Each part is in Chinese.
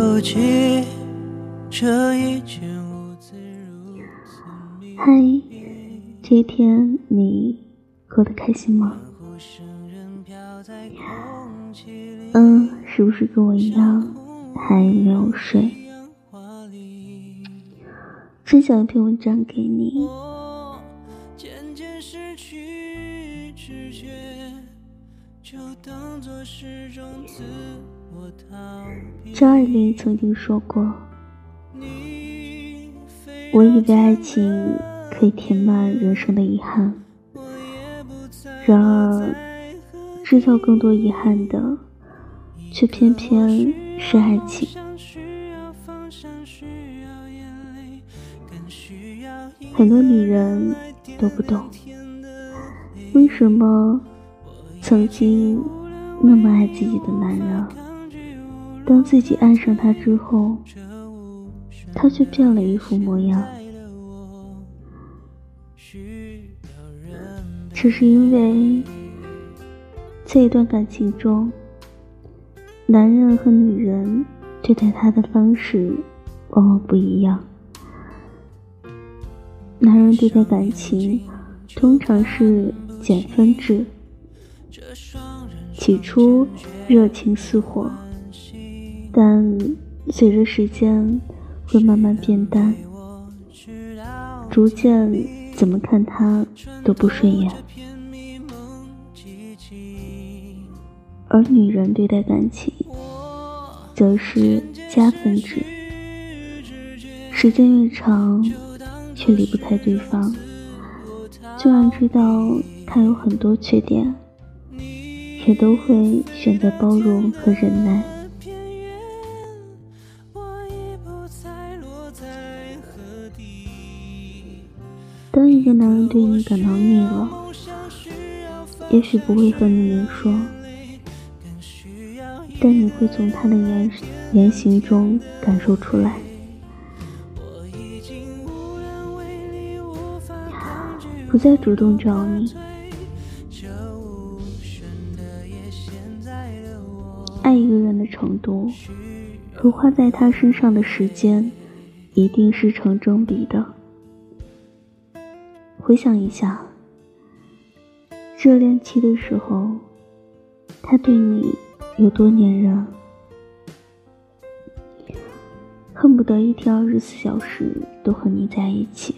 这一切如此嗨，这一天你过得开心吗？嗯，是不是跟我一样还没有睡？分享一篇文章给你。张爱玲曾经说过：“我以为爱情可以填满人生的遗憾，然而制造更多遗憾的，却偏偏是爱情。”很多女人都不懂，为什么曾经那么爱自己的男人，当自己爱上他之后，他却变了一副模样。这是因为，在一段感情中，男人和女人对待他的方式往往不一样。男人对待感情通常是减分制，起初热情似火，但随着时间会慢慢变淡，逐渐怎么看他都不顺眼。而女人对待感情则是加分制，时间越长。却离不开对方，就算知道他有很多缺点，也都会选择包容和忍耐。当一个男人对你感到腻了，也许不会和你明说，但你会从他的言言行中感受出来。不再主动找你，程度和花在他身上的时间一定是成正比的。回想一下，热恋期的时候，他对你有多粘人，恨不得一天二十四小时都和你在一起。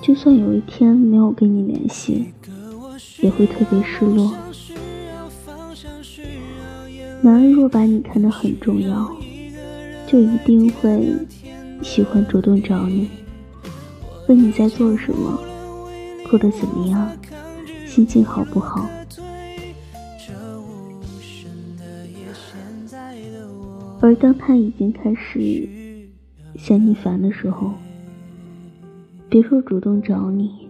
就算有一天没有跟你联系，也会特别失落。男人若把你看得很重要，就一定会喜欢主动找你，问你在做什么，过得怎么样，心情好不好。而当他已经开始嫌你烦的时候，别说主动找你，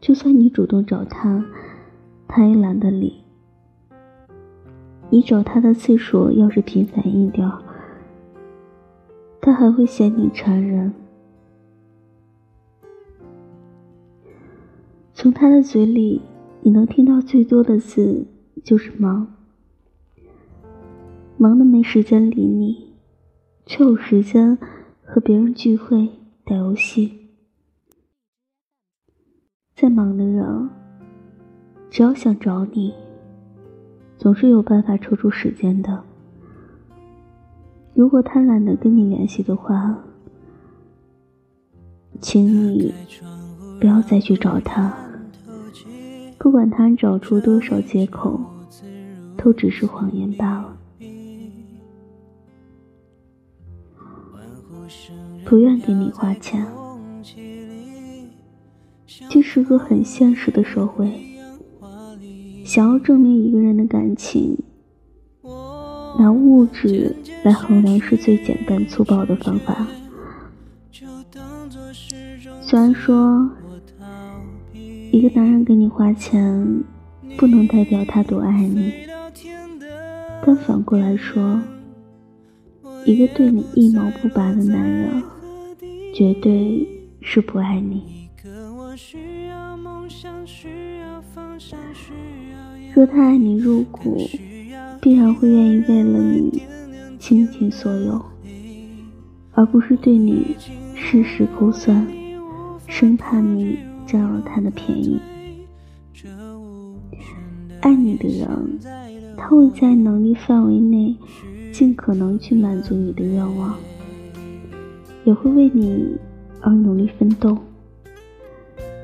就算你主动找他，他也懒得理。你找他的次数要是频繁一点，他还会嫌你缠人。从他的嘴里，你能听到最多的字就是忙，忙的没时间理你，却有时间和别人聚会打游戏。再忙的人，只要想找你，总是有办法抽出时间的。如果他懒得跟你联系的话，请你不要再去找他。不管他找出多少借口，都只是谎言罢了。不愿给你花钱。这是个很现实的社会，想要证明一个人的感情，拿物质来衡量是最简单粗暴的方法。虽然说，一个男人给你花钱，不能代表他多爱你，但反过来说，一个对你一毛不拔的男人，绝对是不爱你。若他爱你入骨，必然会愿意为了你倾尽所有，而不是对你事事抠算，生怕你占了他的便宜。爱你的人，他会在能力范围内尽可能去满足你的愿望，也会为你而努力奋斗，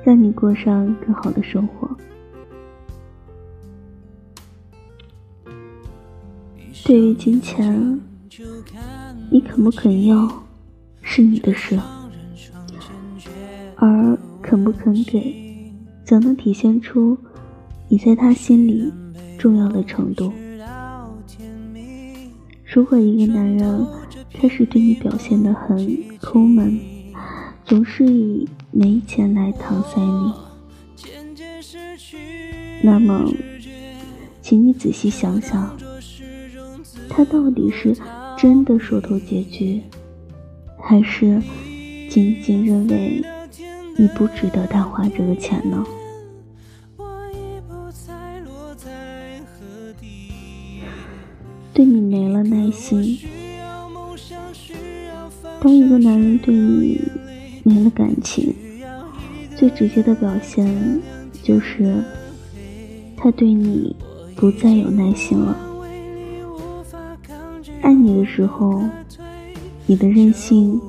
让你过上更好的生活。对于金钱，你肯不肯要是你的事，而肯不肯给，则能体现出你在他心里重要的程度。如果一个男人开始对你表现得很抠门，总是以没钱来搪塞你，那么，请你仔细想想。他到底是真的说透结局，还是仅仅认为你不值得他花这个钱呢？对你没了耐心。当一个男人对你没了感情，最直接的表现就是他对你不再有耐心了。爱你的时候，你的任性，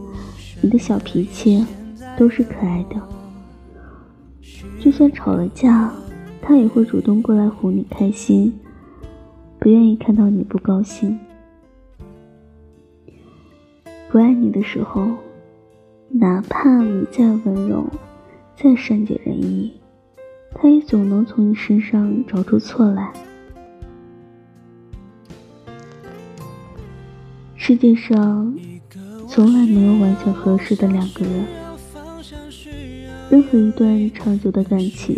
你的小脾气，都是可爱的。就算吵了架，他也会主动过来哄你开心，不愿意看到你不高兴。不爱你的时候，哪怕你再温柔，再善解人意，他也总能从你身上找出错来。世界上从来没有完全合适的两个人，任何一段长久的感情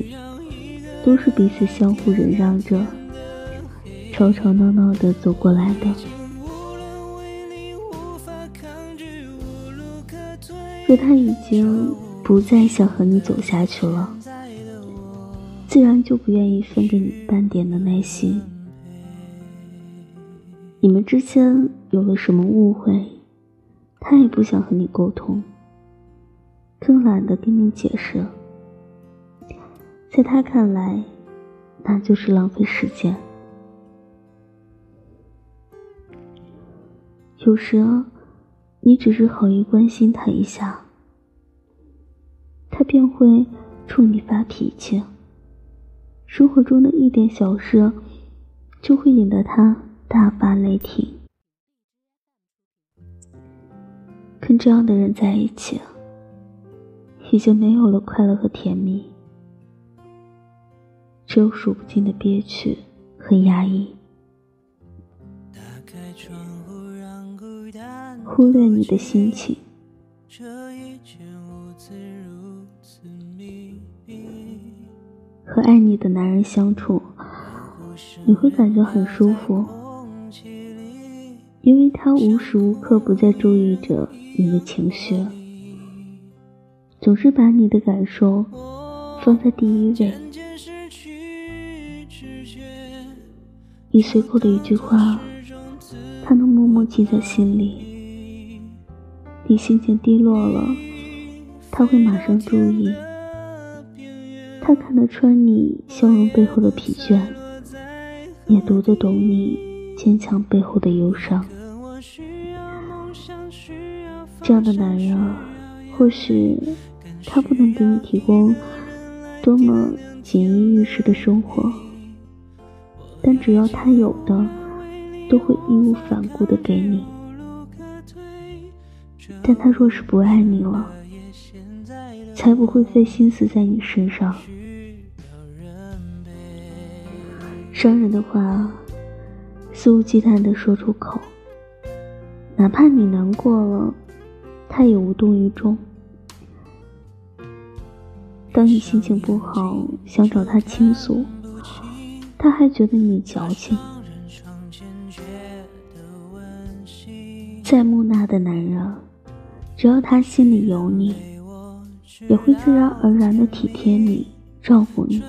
都是彼此相互忍让着、吵吵闹闹的走过来的。若他已经不再想和你走下去了，自然就不愿意分给你半点的耐心。你们之间有了什么误会，他也不想和你沟通，更懒得跟你解释。在他看来，那就是浪费时间。有时，你只是好意关心他一下，他便会冲你发脾气。生活中的一点小事，就会引得他。大发雷霆，跟这样的人在一起，已经没有了快乐和甜蜜，只有数不尽的憋屈和压抑。忽略你的心情，和爱你的男人相处，你会感觉很舒服。因为他无时无刻不在注意着你的情绪，总是把你的感受放在第一位。你随口的一句话，他能默默记在心里。你心情低落了，他会马上注意。他看得穿你笑容背后的疲倦，也读得懂你坚强背后的忧伤。这样的男人，或许他不能给你提供多么锦衣玉食的生活，但只要他有的，都会义无反顾的给你。但他若是不爱你了，才不会费心思在你身上。伤人的话，肆无忌惮的说出口，哪怕你难过了。他也无动于衷。当你心情不好，想找他倾诉，他还觉得你矫情。再木讷的男人，只要他心里有你，也会自然而然的体贴你、照顾你，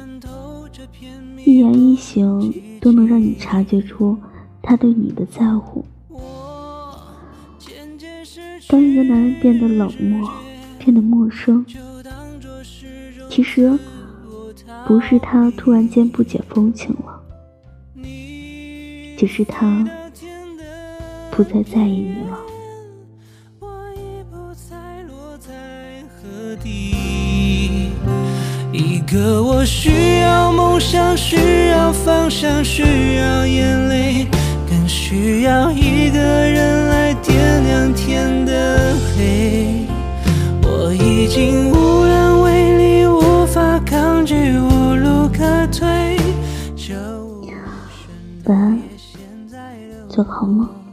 一言一行都能让你察觉出他对你的在乎。当一个男人变得冷漠，变得陌生，其实不是他突然间不解风情了，只是他不再在意你了。一个我需要梦想，需要方向，需要眼泪，更需要一个人天的黑。我已经无能为力，无法抗拒，无路可退。晚安，做个好梦。